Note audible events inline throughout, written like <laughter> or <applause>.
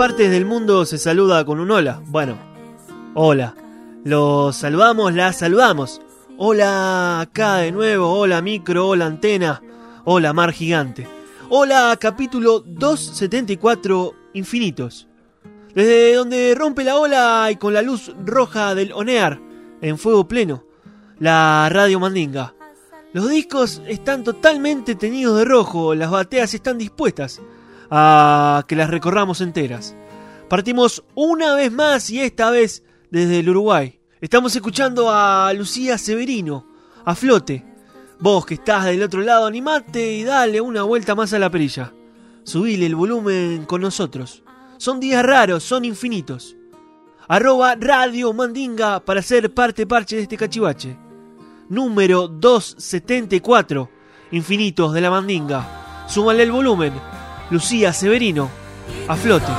Partes del mundo se saluda con un hola. Bueno, hola. Los saludamos, las saludamos. Hola acá de nuevo, hola micro, hola antena, hola mar gigante. Hola capítulo 274 Infinitos. Desde donde rompe la ola y con la luz roja del Onear, en fuego pleno, la radio Mandinga. Los discos están totalmente teñidos de rojo, las bateas están dispuestas a que las recorramos enteras. Partimos una vez más y esta vez desde el Uruguay. Estamos escuchando a Lucía Severino, a flote. Vos que estás del otro lado, animate y dale una vuelta más a la perilla. Subile el volumen con nosotros. Son días raros, son infinitos. Arroba Radio Mandinga para ser parte parche de este cachivache. Número 274. Infinitos de la Mandinga. Súmale el volumen. Lucía Severino. A flote.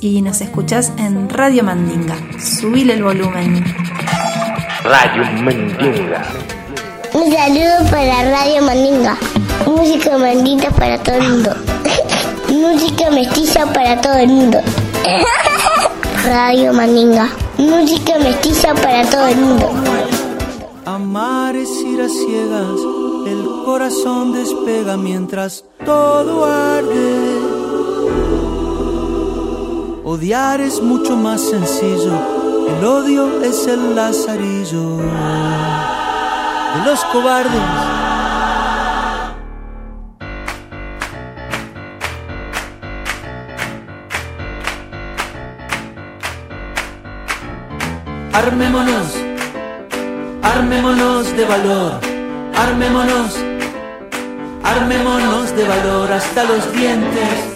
Y nos escuchás en Radio Mandinga. Subile el volumen. Radio Mandinga. Un saludo para Radio Mandinga. Música mandinga para todo el mundo. <laughs> Música mestiza para todo el mundo. <laughs> Radio Mandinga. Música mestiza para todo el mundo. Amar es ir a ciegas, el corazón despega mientras todo arde. Odiar es mucho más sencillo, el odio es el lazarillo de los cobardes. Armémonos, armémonos de valor, armémonos, armémonos de valor hasta los dientes.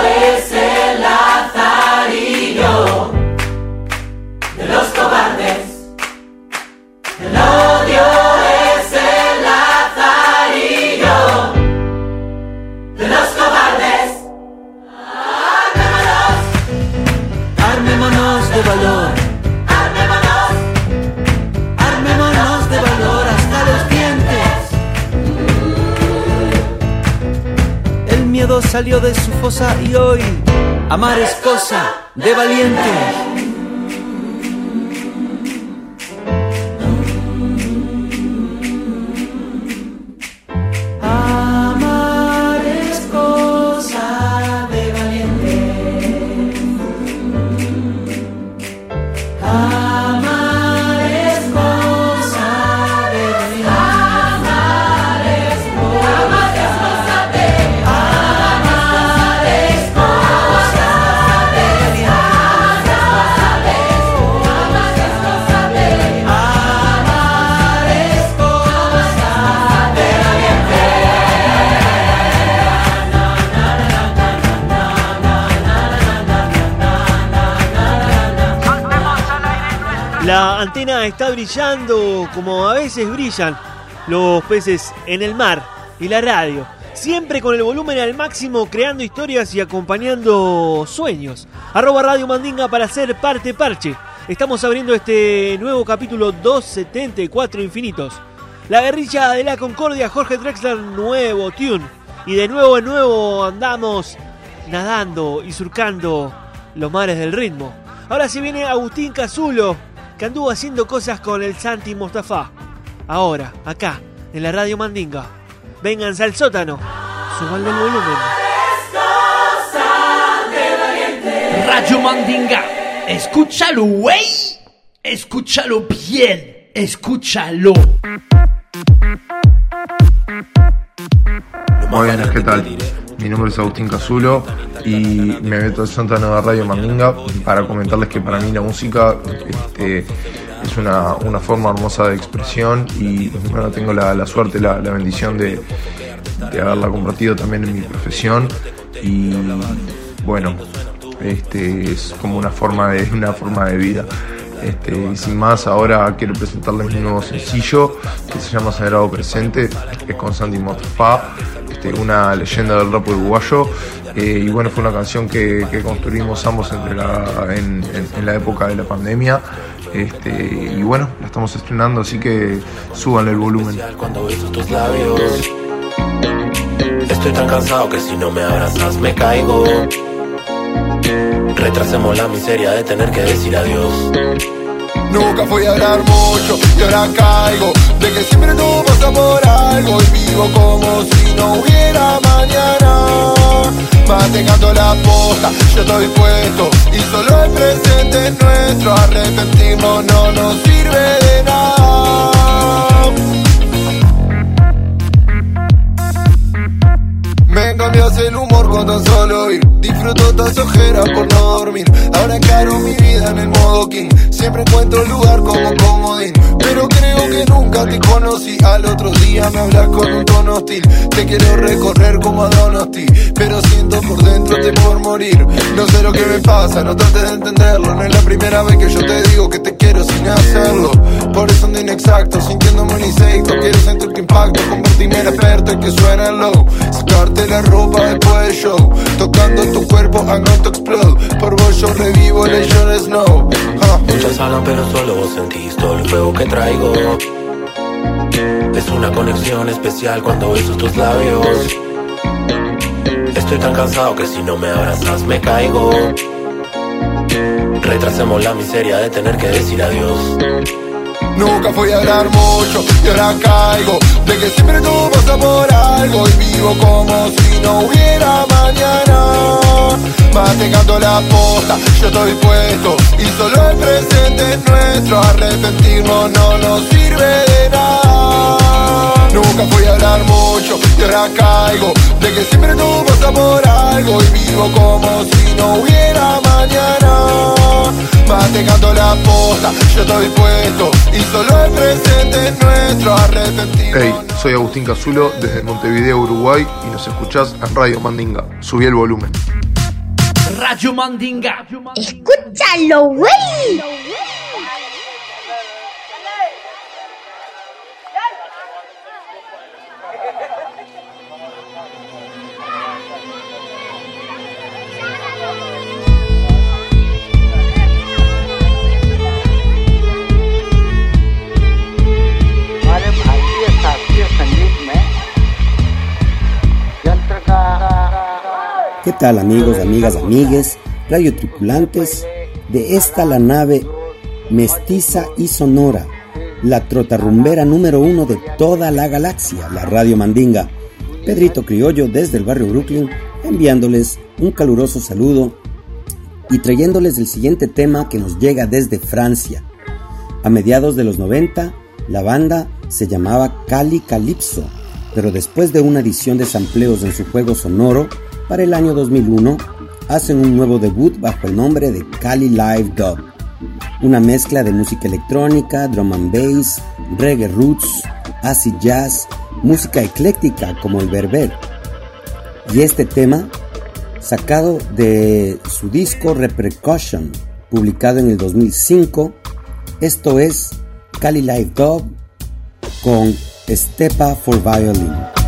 salió de su fosa y hoy amar es cosa de valientes. Está brillando como a veces brillan los peces en el mar y la radio. Siempre con el volumen al máximo, creando historias y acompañando sueños. Arroba Radio Mandinga para ser parte parche. Estamos abriendo este nuevo capítulo 274 Infinitos. La guerrilla de la Concordia, Jorge Drexler, nuevo tune. Y de nuevo en nuevo andamos nadando y surcando los mares del ritmo. Ahora se viene Agustín Cazulo, que anduvo haciendo cosas con el Santi Mostafa. Ahora, acá, en la Radio Mandinga. Vénganse al sótano. Suban el volumen. Radio Mandinga. Escúchalo, güey. Escúchalo bien. Escúchalo. Muy bien, ¿qué tal? Mi nombre es Agustín Cazulo y me meto al sótano de Radio Mandinga para comentarles que para mí la música este, es una, una forma hermosa de expresión y bueno, tengo la, la suerte, la, la bendición de, de haberla compartido también en mi profesión y bueno, este, es como una forma de, una forma de vida. Este, y sin más, ahora quiero presentarles mi nuevo sencillo que se llama Sagrado Presente, es con Sandy Mostafa, este, una leyenda del rap uruguayo. eh, y bueno, fue una canción que, que construimos ambos entre la, en, en- en la época de la pandemia. Este, y bueno, la estamos estrenando, así que suban el volumen. Cuando tus labios Estoy tan cansado que si no me abrazas me caigo Retrasemos la miseria de tener que decir adiós Nunca fui a hablar mucho y ahora caigo De que siempre tú pasas por algo Y vivo como si no hubiera mañana. Mantengando la posta, yo estoy puesto Y solo el presente es nuestro. Arrepentirnos no nos sirve de nada cambias el humor con tan solo ir Disfruto todas ojeras por no dormir Ahora encaro mi vida en el modo king Siempre encuentro lugar como comodín Pero creo que nunca te conocí. Al otro día me hablas con un tono hostil. Te quiero recorrer como a Donosti, pero siento por dentro te por morir. No sé lo que me pasa, no trates de entenderlo. No es la primera vez que yo te digo que te quiero sin hacerlo. Por eso ando inexacto, sintiéndome un insecto. Quiero sentir tu impacto, convertirme en experto y que suena low. Sacarte la ropa después del show. Tocando tu cuerpo, I'm going to explode. Por vos yo revivo Snow. Muchas hablan pero solo vos sentís todo el fuego que traigo Es una conexión especial cuando beso tus labios Estoy tan cansado que si no me abrazas me caigo Retrasemos la miseria de tener que decir adiós Nunca fui a hablar mucho y ahora caigo De que siempre tú pasas por algo Y vivo como si no hubiera mañana. Mantengando la posta, yo estoy puesto Y solo el presente es nuestro. Arrepentirnos no nos sirve de nada. Nunca fui a hablar mucho y ahora caigo De que siempre tú pasas por algo Y vivo como si no hubiera mañana Mantengando la posta, yo estoy puesto Y solo el presente es nuestro Arrepentirnos Hey, soy Agustín Cazulo desde Montevideo, Uruguay y nos escuchás en Radio Mandinga. Subí el volumen. Radio Mandinga. Escúchalo, güey. ¿Qué tal amigos, amigas, amigues, radio tripulantes de esta la nave mestiza y sonora, la trotarrumbera número uno de toda la galaxia, la radio Mandinga? Pedrito Criollo desde el barrio Brooklyn enviándoles un caluroso saludo y trayéndoles el siguiente tema que nos llega desde Francia. A mediados de los 90, la banda se llamaba Cali Calypso, pero después de una edición de sampleos en su juego sonoro, para el año 2001 hacen un nuevo debut bajo el nombre de Cali Live Dub, una mezcla de música electrónica, drum and bass, reggae roots, acid jazz, música ecléctica como el berber. Y este tema, sacado de su disco Repercussion, publicado en el 2005, esto es Cali Live Dub con Stepa for Violin.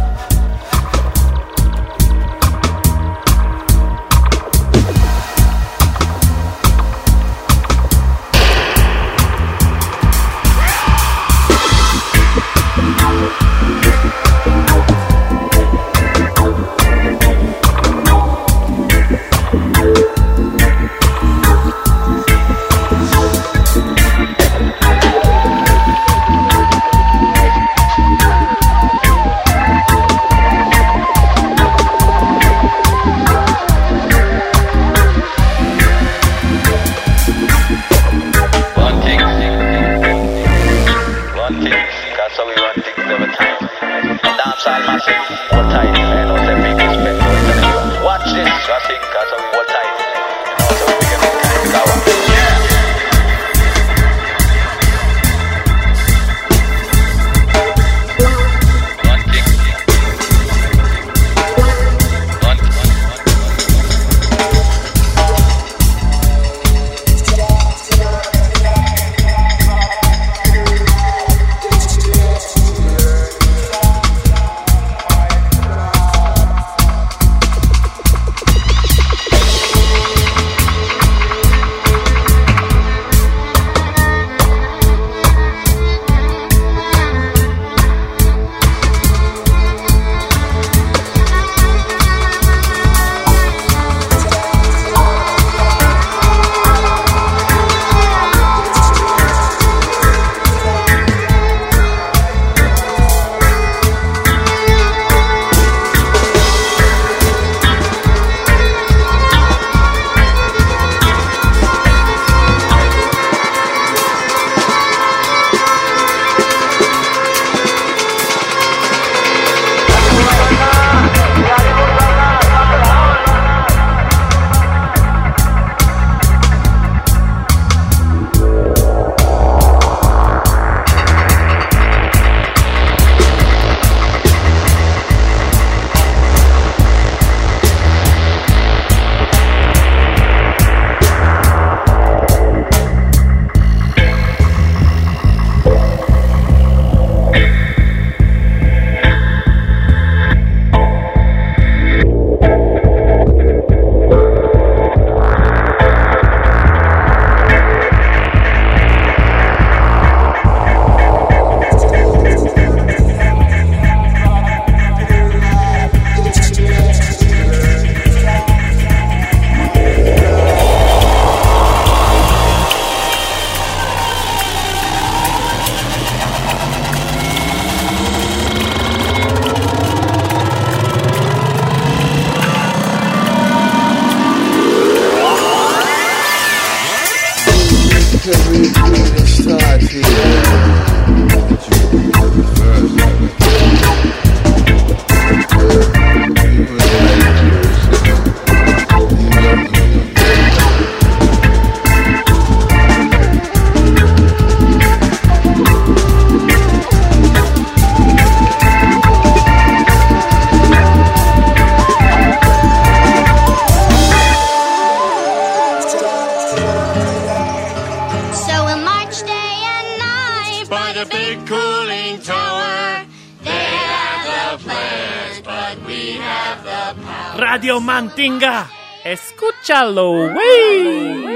we do, it starts here. Mantinga. Escúchalo, güey.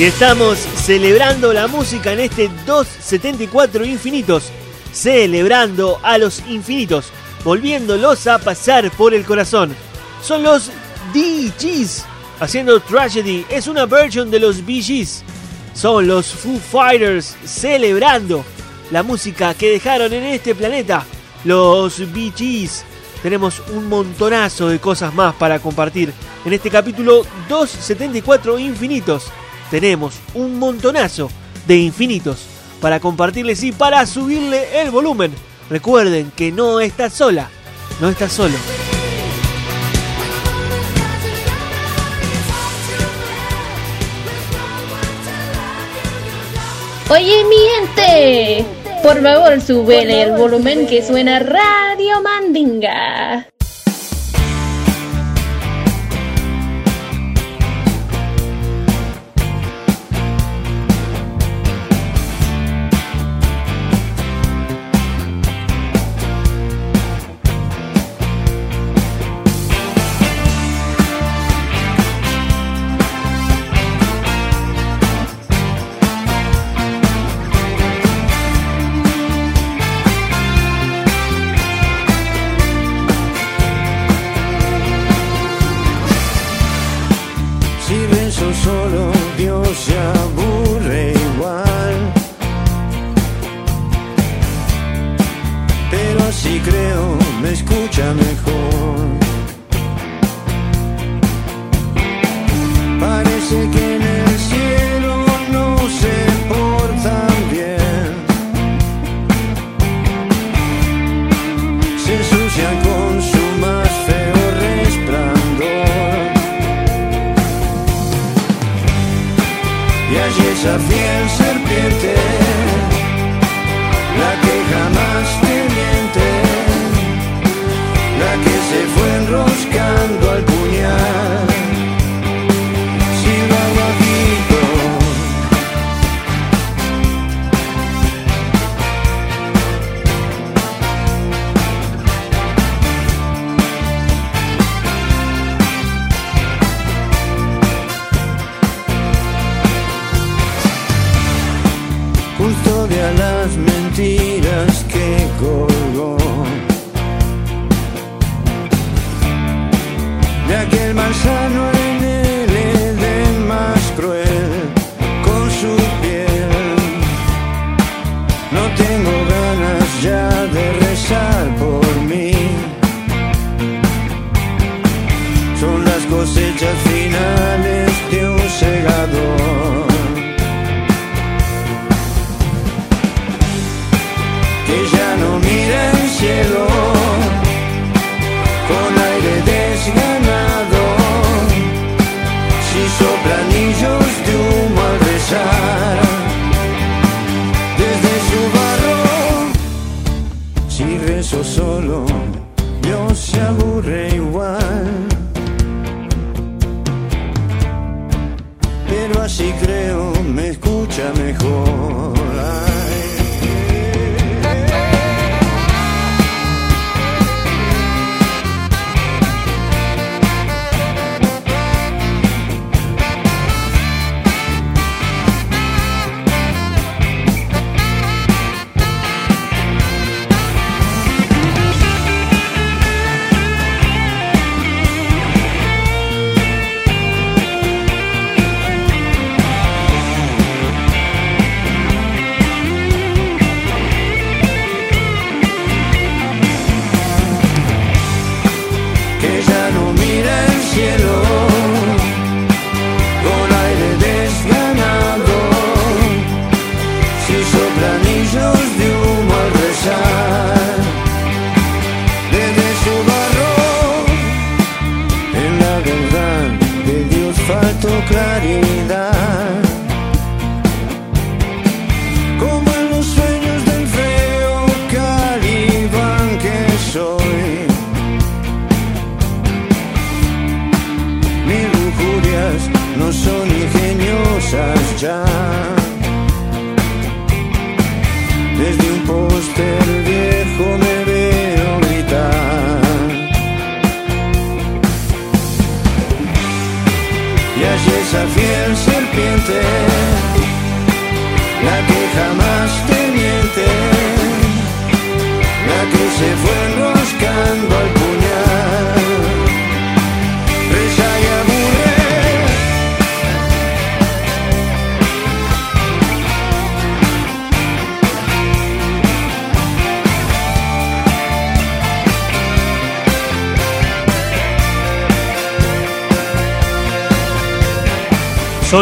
Y estamos celebrando la música en este 274 infinitos. Celebrando a los infinitos. Volviéndolos a pasar por el corazón. Son los DGs haciendo Tragedy. Es una version de los BGs. Son los Foo Fighters celebrando la música que dejaron en este planeta. Los BGs. Tenemos un montonazo de cosas más para compartir en este capítulo 274 infinitos tenemos un montonazo de infinitos para compartirles y para subirle el volumen. Recuerden que no estás sola, no estás solo. Oye, mi gente, por favor, súbele el volumen que suena Radio Mandinga.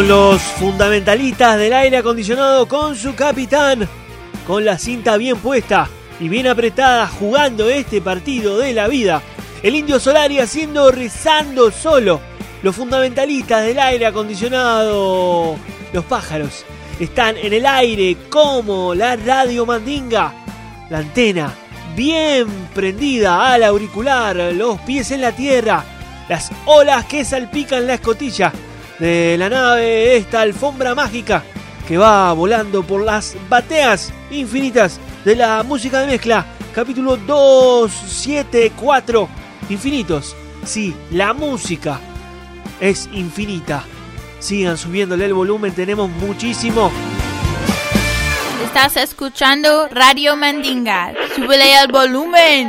Los fundamentalistas del aire acondicionado con su capitán, con la cinta bien puesta y bien apretada, jugando este partido de la vida. El indio Solari haciendo rezando solo. Los fundamentalistas del aire acondicionado, los pájaros, están en el aire como la radio mandinga. La antena bien prendida al auricular, los pies en la tierra, las olas que salpican la escotilla de la nave, esta alfombra mágica que va volando por las bateas infinitas de la música de mezcla. Capítulo 274. Infinitos. Sí, la música es infinita. Sigan subiéndole el volumen, tenemos muchísimo. Estás escuchando Radio Mandinga. Súbele el volumen.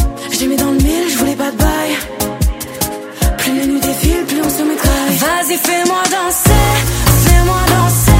j'ai mis dans le mille, je voulais pas de bail. Plus les nuits défilent, plus on se métraille. Vas-y, fais-moi danser, fais-moi danser.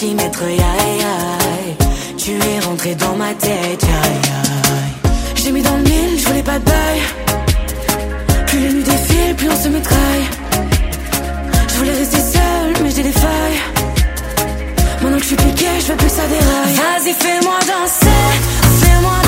Tu es rentré dans ma tête. J'ai mis dans le mille, je voulais pas de bail. Plus les nuits défilent, plus on se mitraille. Je voulais rester seule, mais j'ai des failles. Maintenant que je suis piqué, je veux plus que ça déraille. Vas-y, fais-moi danser, fais-moi danser,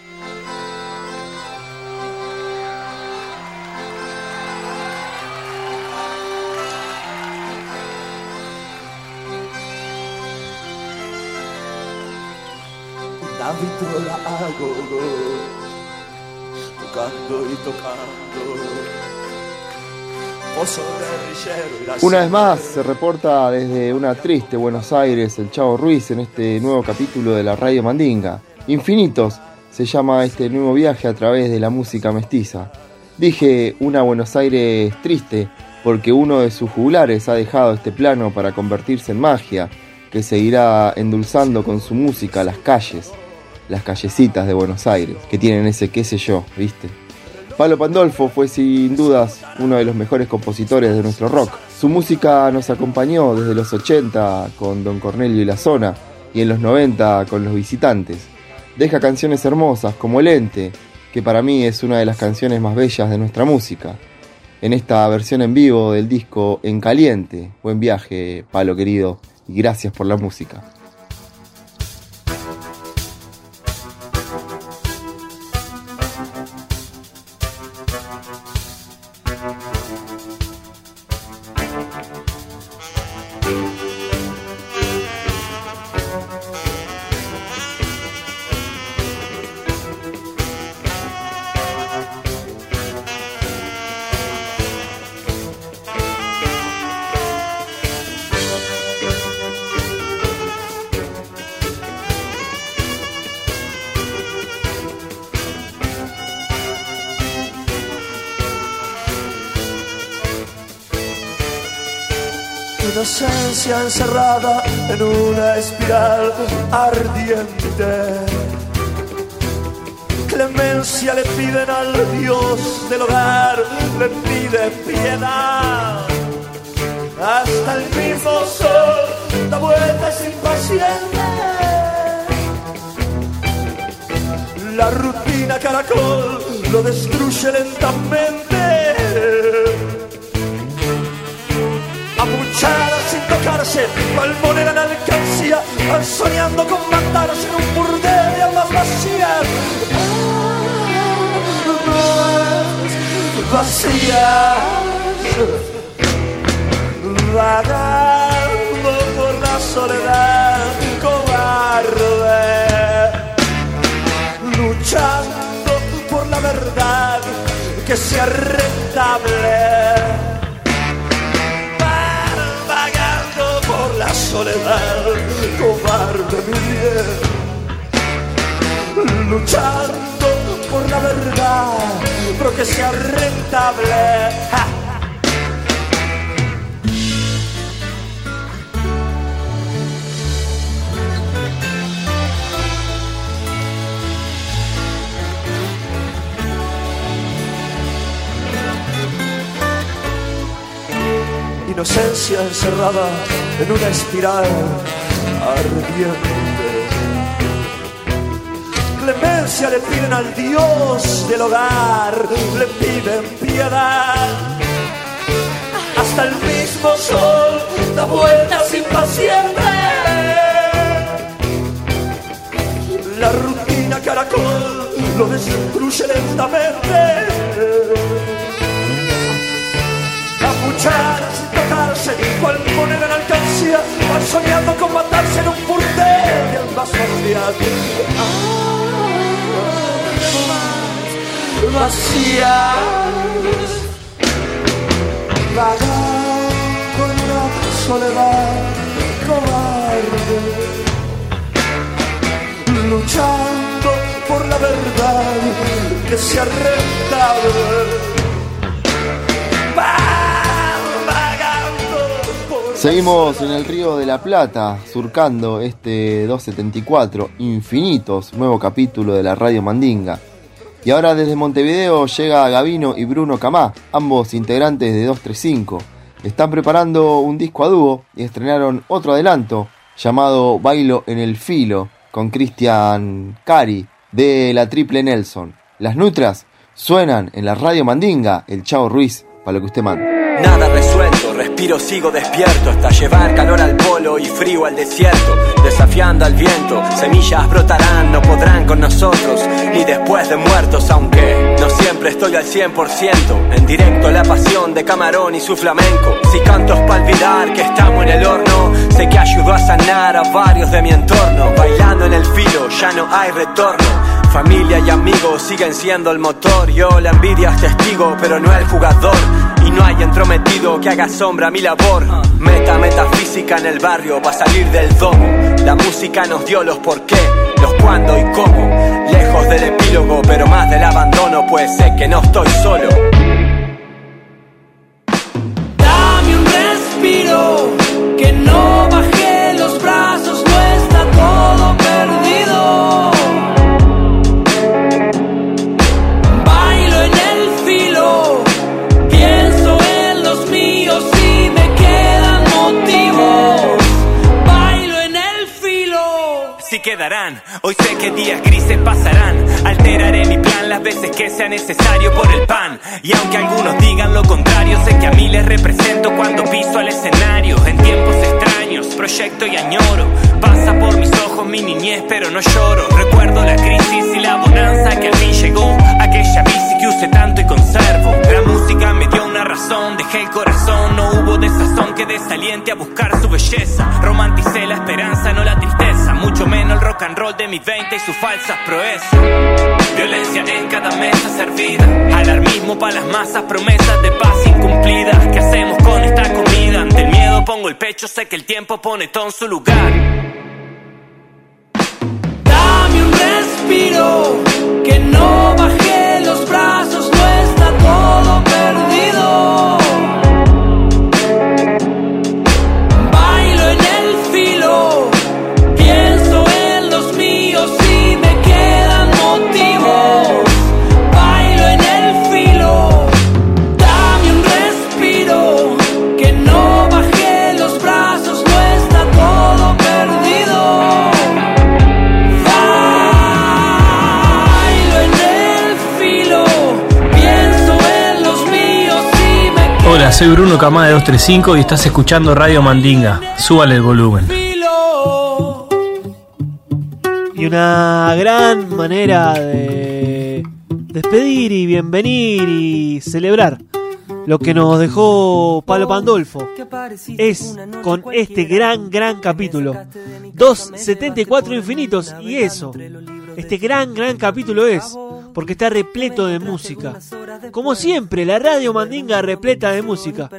David la hago tocando y tocando. Y la Una vez más se reporta desde una triste Buenos Aires el Chavo Ruiz en este nuevo capítulo de la Radio Mandinga. Infinitos se llama este nuevo viaje a través de la música mestiza. Dije una Buenos Aires triste porque uno de sus jugulares ha dejado este plano para convertirse en magia que seguirá endulzando con su música las calles, las callecitas de Buenos Aires, que tienen ese qué sé yo, ¿viste? Palo Pandolfo fue sin dudas uno de los mejores compositores de nuestro rock. Su música nos acompañó desde los 80 con Don Cornelio y la Zona y en los 90 con Los Visitantes. Deja canciones hermosas como El Ente, que para mí es una de las canciones más bellas de nuestra música. En esta versión en vivo del disco En Caliente. Buen viaje, Palo querido, y gracias por la música. Inocencia encerrada en una espiral ardiente. Clemencia le piden al Dios del hogar, le pide piedad. Hasta el mismo sol da vueltas impaciente. La rutina caracol lo destruye lentamente. Cual moneda en alcancía, soñando con matarse en un burdel de almas vacías. Almas vacías, vagando por la soledad cobarde, luchando por la verdad que sea rentable. Soledad, cobarde mi. Luchando por la verdad, pero que sea rentable. Inocencia encerrada en una espiral ardiente. Clemencia le piden al Dios del hogar, le piden piedad. Hasta el mismo sol da vueltas impaciente. La rutina caracol lo destruye lentamente apuchar tocarse, cual moneda en alcancía, van soñando con matarse en un burdel de almas vacías. Almas vacías, vagando en una soledad cobarde, luchando por la verdad que sea rentable. Seguimos en el Río de la Plata, surcando este 274, Infinitos, nuevo capítulo de la Radio Mandinga. Y ahora desde Montevideo llega Gavino y Bruno Camá, ambos integrantes de 235. Están preparando un disco a dúo y estrenaron otro adelanto llamado Bailo en el Filo con Cristian Cari de la Triple Nelson. Las nutras suenan en la Radio Mandinga, el Chavo Ruiz, para lo que usted manda. Nada resuelto, sigo despierto hasta llevar calor al polo y frío al desierto. Desafiando al viento, semillas brotarán, no podrán con nosotros, ni después de muertos, aunque no siempre estoy al 100%. En directo la pasión de Camarón y su flamenco. Si canto es para olvidar que estamos en el horno, sé que ayudó a sanar a varios de mi entorno. Bailando en el filo, ya no hay retorno. Familia y amigos siguen siendo el motor. Yo la envidia es testigo, pero no el jugador. No hay entrometido que haga sombra a mi labor. Meta metafísica en el barrio para salir del domo. La música nos dio los por qué, los cuándo y cómo. Lejos del epílogo, pero más del abandono, pues sé que no estoy solo. Dame un respiro, que no bajé hoy sé que días grises pasarán. Alteraré mi plan las veces que sea necesario por el pan. Y aunque algunos digan lo contrario, sé que a mí les represento cuando piso al escenario. En tiempos extraños, proyecto y añoro. Pasa por mis ojos mi niñez, pero no lloro. Recuerdo la crisis y la bonanza que al fin llegó. Aquella bici que usé tanto y conservo. La música me dio una razón, dejé el corazón. No hubo desazón que desaliente a buscar su belleza. Romanticé la esperanza, no la tristeza. Mucho menos el rock and roll de mis 20 y sus falsas proezas. Violencia en cada mesa servida. Alarmismo para las masas, promesas de paz incumplidas. ¿Qué hacemos con esta comida? Ante el miedo pongo el pecho, sé que el tiempo pone todo en su lugar. Soy Bruno Camada de 235 y estás escuchando Radio Mandinga. Súbale el volumen. Y una gran manera de despedir y bienvenir y celebrar lo que nos dejó Pablo Pandolfo es con este gran, gran capítulo. 274 infinitos y eso, este gran, gran capítulo es porque está repleto de música. Como siempre, la radio Mandinga repleta de música.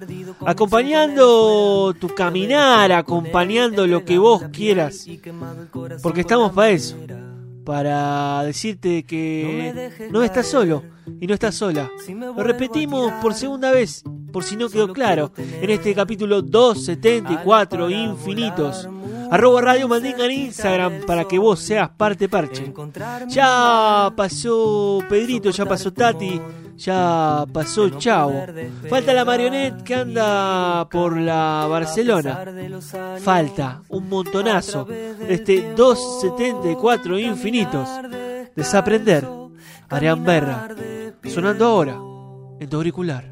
Acompañando tu caminar, acompañando lo que vos quieras. Porque estamos para eso. Para decirte que no estás solo y no estás sola. Lo repetimos por segunda vez, por si no quedó claro, en este capítulo 274, Infinitos. Arroba Radio Mandinga en Instagram para que vos seas parte parche. Ya pasó Pedrito, ya pasó Tati, ya pasó Chavo. Falta la marionette que anda por la Barcelona. Falta un montonazo este 274 infinitos. Desaprender. Arián Berra. Sonando ahora en tu auricular.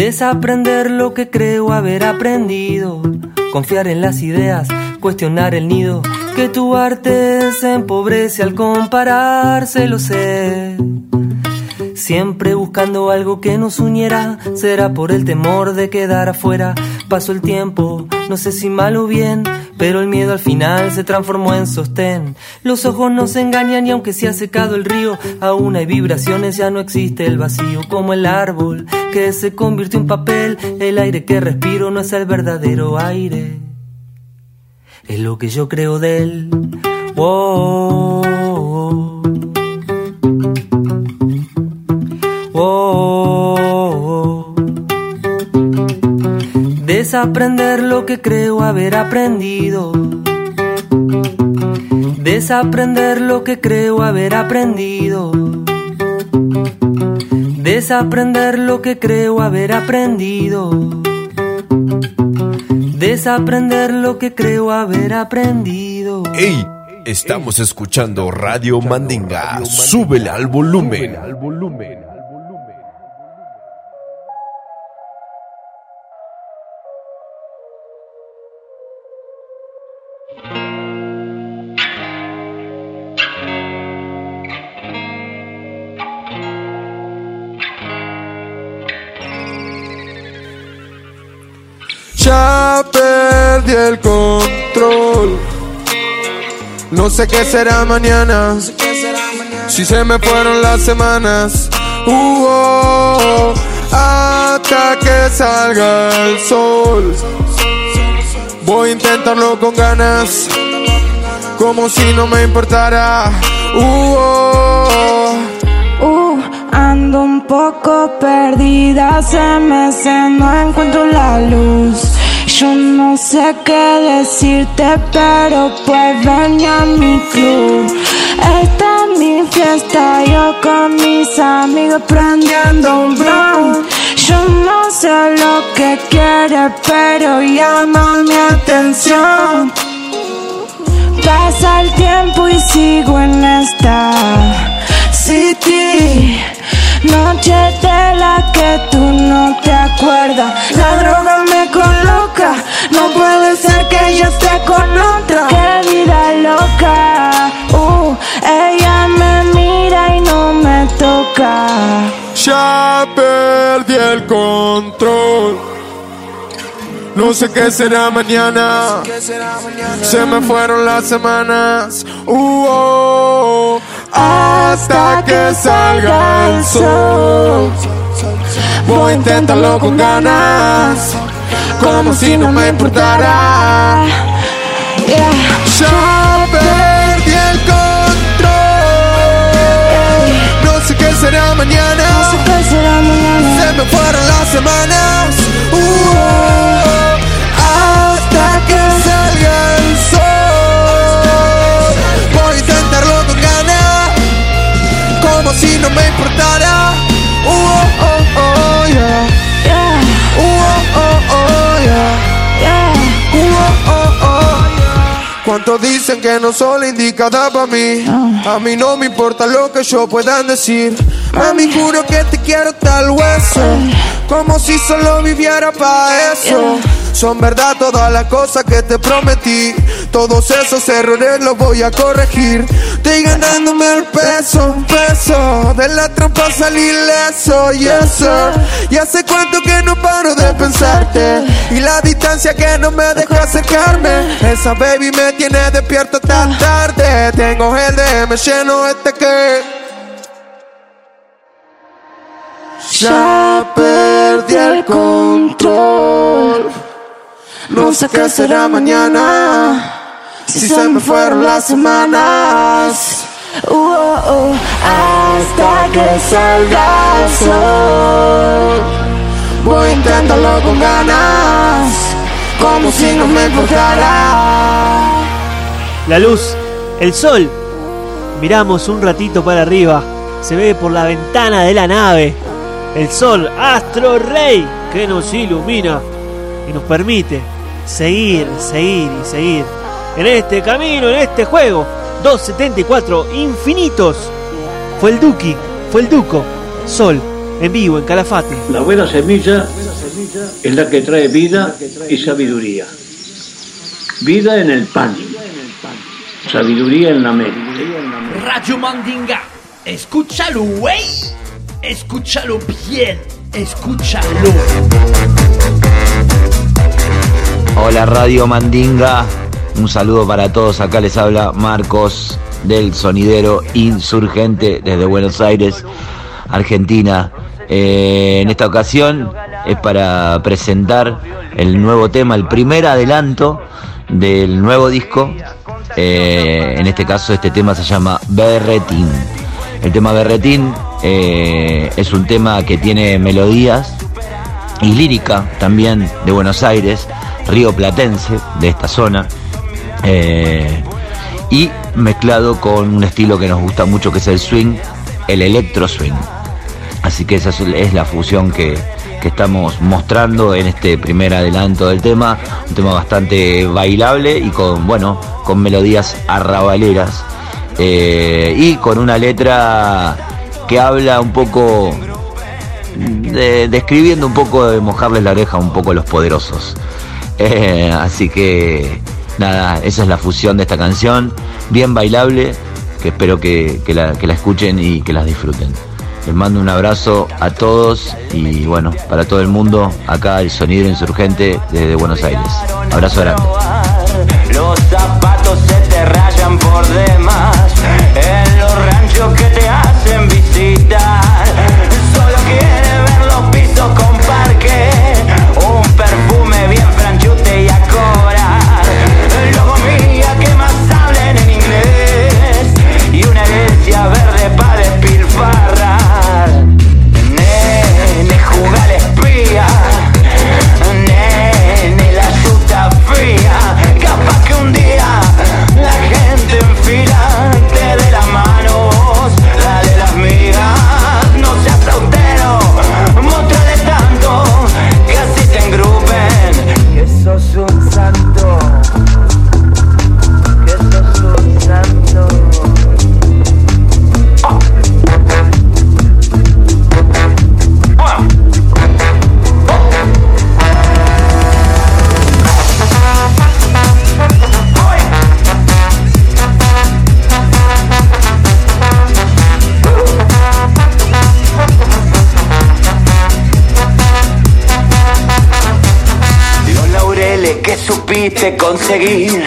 Desaprender lo que creo haber aprendido. Confiar en las ideas, cuestionar el nido. Que tu arte se empobrece al compararse, lo sé. Siempre buscando algo que nos uniera, será por el temor de quedar afuera. Pasó el tiempo, no sé si mal o bien, pero el miedo al final se transformó en sostén. Los ojos nos engañan y aunque se ha secado el río, aún hay vibraciones, ya no existe el vacío como el árbol que se convirtió en papel. El aire que respiro no es el verdadero aire, es lo que yo creo de él. Oh, Desaprender lo que creo haber aprendido. Desaprender lo que creo haber aprendido. Desaprender lo que creo haber aprendido. Desaprender lo que creo haber aprendido. ¡Ey! Estamos escuchando Radio Mandinga. Súbele al volumen. El control. No sé qué será mañana. Si se me fueron las semanas. Uh, hasta que salga el sol. Voy a intentarlo con ganas. Como si no me importara. Uh, ando un poco perdida, se me hace, no encuentro la luz. Yo no sé qué decirte, pero pues ven a mi club. Esta es mi fiesta, yo con mis amigos prendiendo un blunt. Yo no sé lo que quiere, pero llama mi atención. Pasa el tiempo y sigo en esta city. Noche de la que tú no te acuerdas. La droga me coloca. No puede ser que yo esté con otro. Qué vida loca. Uh, ella me mira y no me toca. Ya perdí el control. No sé qué será mañana. Se me fueron las semanas. Uh, oh, hasta que salga el sol. Voy a intentarlo con ganas. Como si no me importara. Ya perdí el control. No sé qué será mañana. Se me fueron las semanas. Uh, Como si no me importara. Uh, oh, oh, oh, yeah. Yeah, Uh, oh, oh, oh, yeah. yeah. Uh, oh, oh, oh. ¿Cuántos dicen que no soy la indicada para mí? A mí no me importa lo que yo puedan decir. Mami, juro que te quiero tal hueso. Como si solo viviera para eso. Son verdad todas las cosas que te prometí. Todos esos errores los voy a corregir. Estoy ganándome el peso, peso. De la trampa salir leso, yes sir. Y hace cuánto que no paro de pensarte. Y la distancia que no me deja acercarme. Esa baby me tiene despierto tan tarde. Tengo el DM lleno este que. Ya perdí el control. No sé qué será mañana. Si se me fueron las semanas. Uh, oh, oh. Hasta que salga el sol. Voy a intentarlo con ganas. Como si no me importara. La luz, el sol. Miramos un ratito para arriba. Se ve por la ventana de la nave. El sol, astro rey, que nos ilumina y nos permite seguir, seguir y seguir en este camino, en este juego. 274 infinitos. Fue el Duki, fue el Duco. Sol, en vivo, en Calafate. La buena semilla es la que trae vida y sabiduría. Vida en el pan, sabiduría en la mente. Radio Mandinga, escúchalo, güey. Escúchalo bien, escúchalo. Hola Radio Mandinga, un saludo para todos. Acá les habla Marcos del Sonidero Insurgente desde Buenos Aires, Argentina. Eh, en esta ocasión es para presentar el nuevo tema, el primer adelanto del nuevo disco. Eh, en este caso este tema se llama Berretín. El tema Berretín eh, es un tema que tiene melodías y lírica también de Buenos Aires, río platense de esta zona, eh, y mezclado con un estilo que nos gusta mucho que es el swing, el electro swing. Así que esa es- la fusión que, que estamos mostrando en este primer adelanto del tema, un tema bastante bailable y con, bueno, con melodías arrabaleras eh, y con una letra que habla un poco de- describiendo un poco de mojarles la oreja un poco a los poderosos. <laughs> Eh, así que nada, esa es la fusión de esta canción, bien bailable, que espero que, la, escuchen y que las disfruten. Les mando un abrazo a todos y bueno, para todo el mundo, acá el sonido insurgente desde Buenos Aires. Abrazo grande. Que supiste conseguir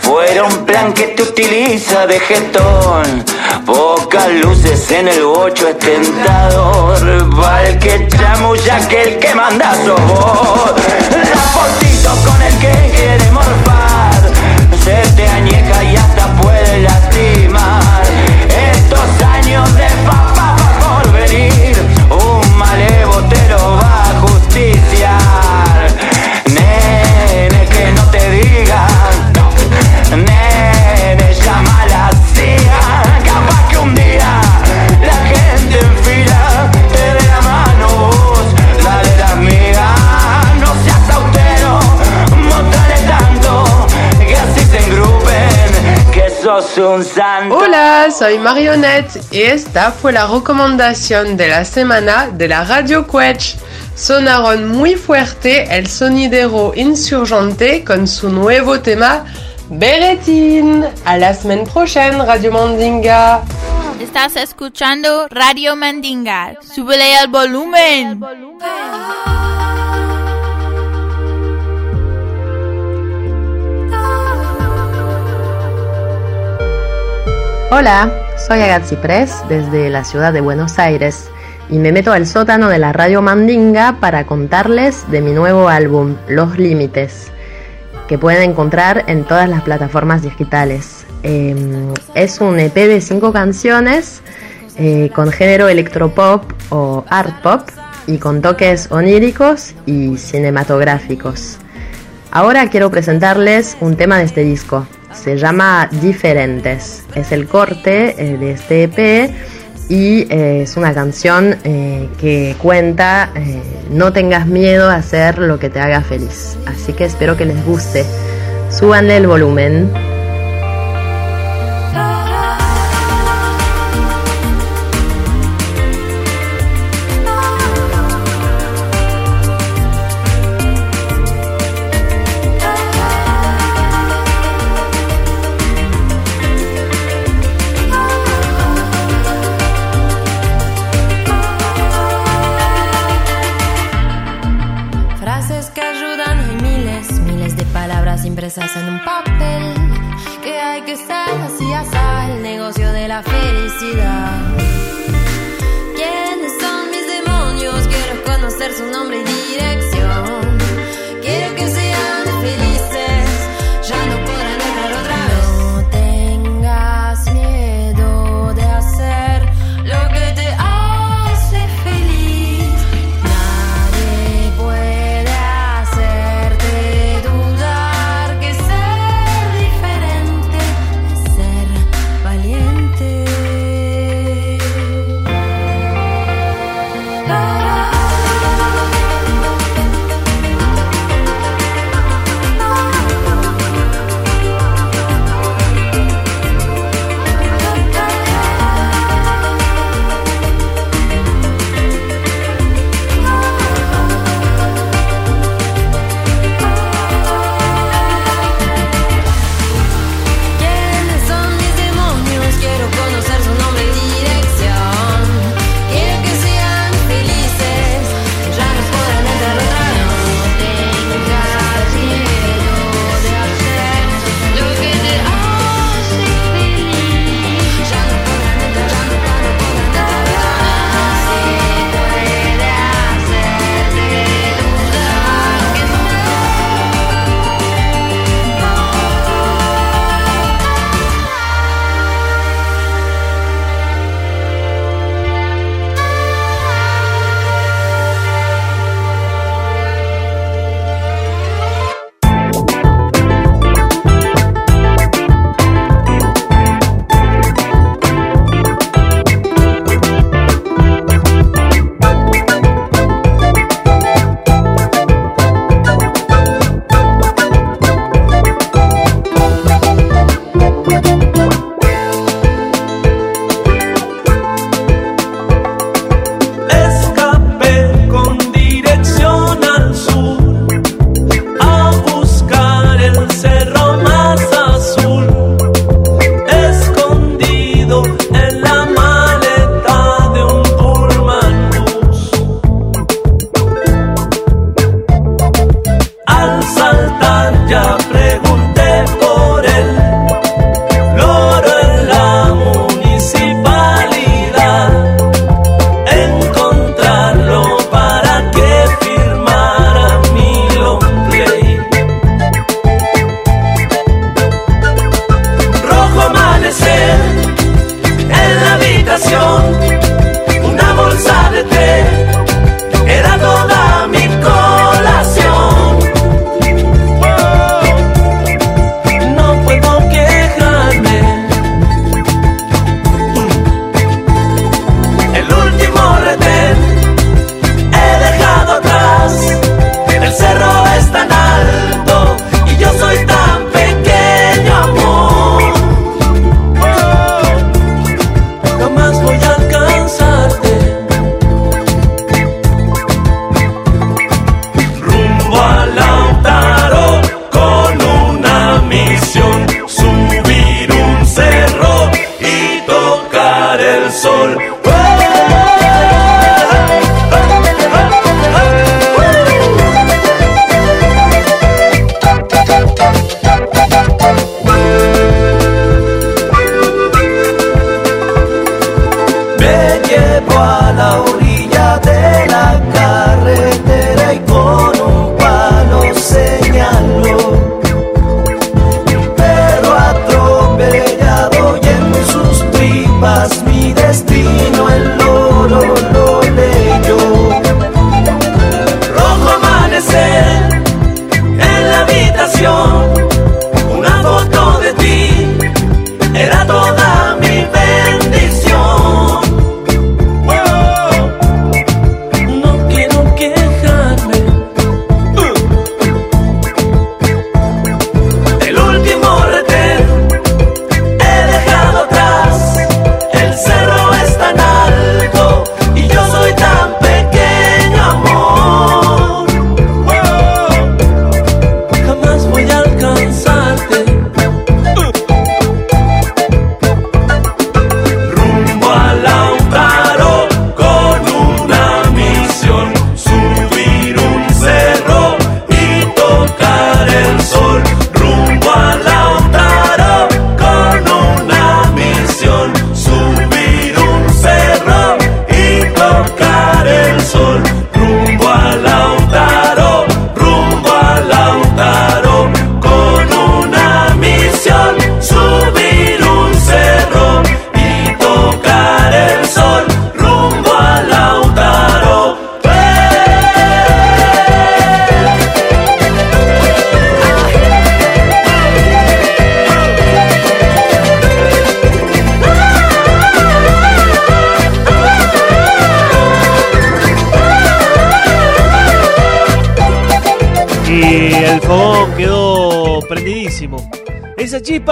fueron plan que te utiliza de jetón. Pocas luces en el bocho es tentador. Va el que chamulla que el que manda sos vos. La con el que quiere Hola, soy Marionette y esta fue la recomendación de la semana de la Radio Quetch. Sonaron muy fuerte el sonidero insurgente con su nuevo tema Beretín. A la semana próxima, Radio Mandinga. Estás escuchando Radio Mandinga. Súbele el volumen. volumen. Hola, soy Agatzi Press desde la ciudad de Buenos Aires y me meto al sótano de la radio Mandinga para contarles de mi nuevo álbum, Los Límites, que pueden encontrar en todas las plataformas digitales. Em, es un EP de cinco canciones eh, con género electropop o art pop y con toques oníricos y cinematográficos. Ahora quiero presentarles un tema de este disco, se llama Diferentes. Es el corte eh, de este EP y eh, es una canción eh, que cuenta no tengas miedo a hacer lo que te haga feliz. Así que espero que les guste. Súbanle el volumen.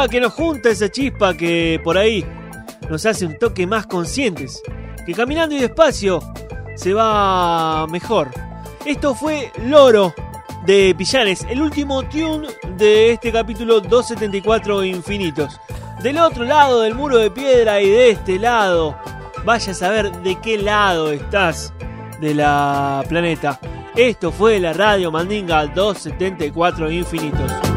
Que nos junta, esa chispa que por ahí nos hace un toque más conscientes. Que caminando y despacio se va mejor. Esto fue Loro de Pillanes, el último tune de este capítulo 274 Infinitos. Del otro lado del muro de piedra y de este lado, vaya a saber de qué lado estás de la planeta. Esto fue la Radio Mandinga 274 Infinitos.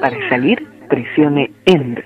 Para salir, presione Enter.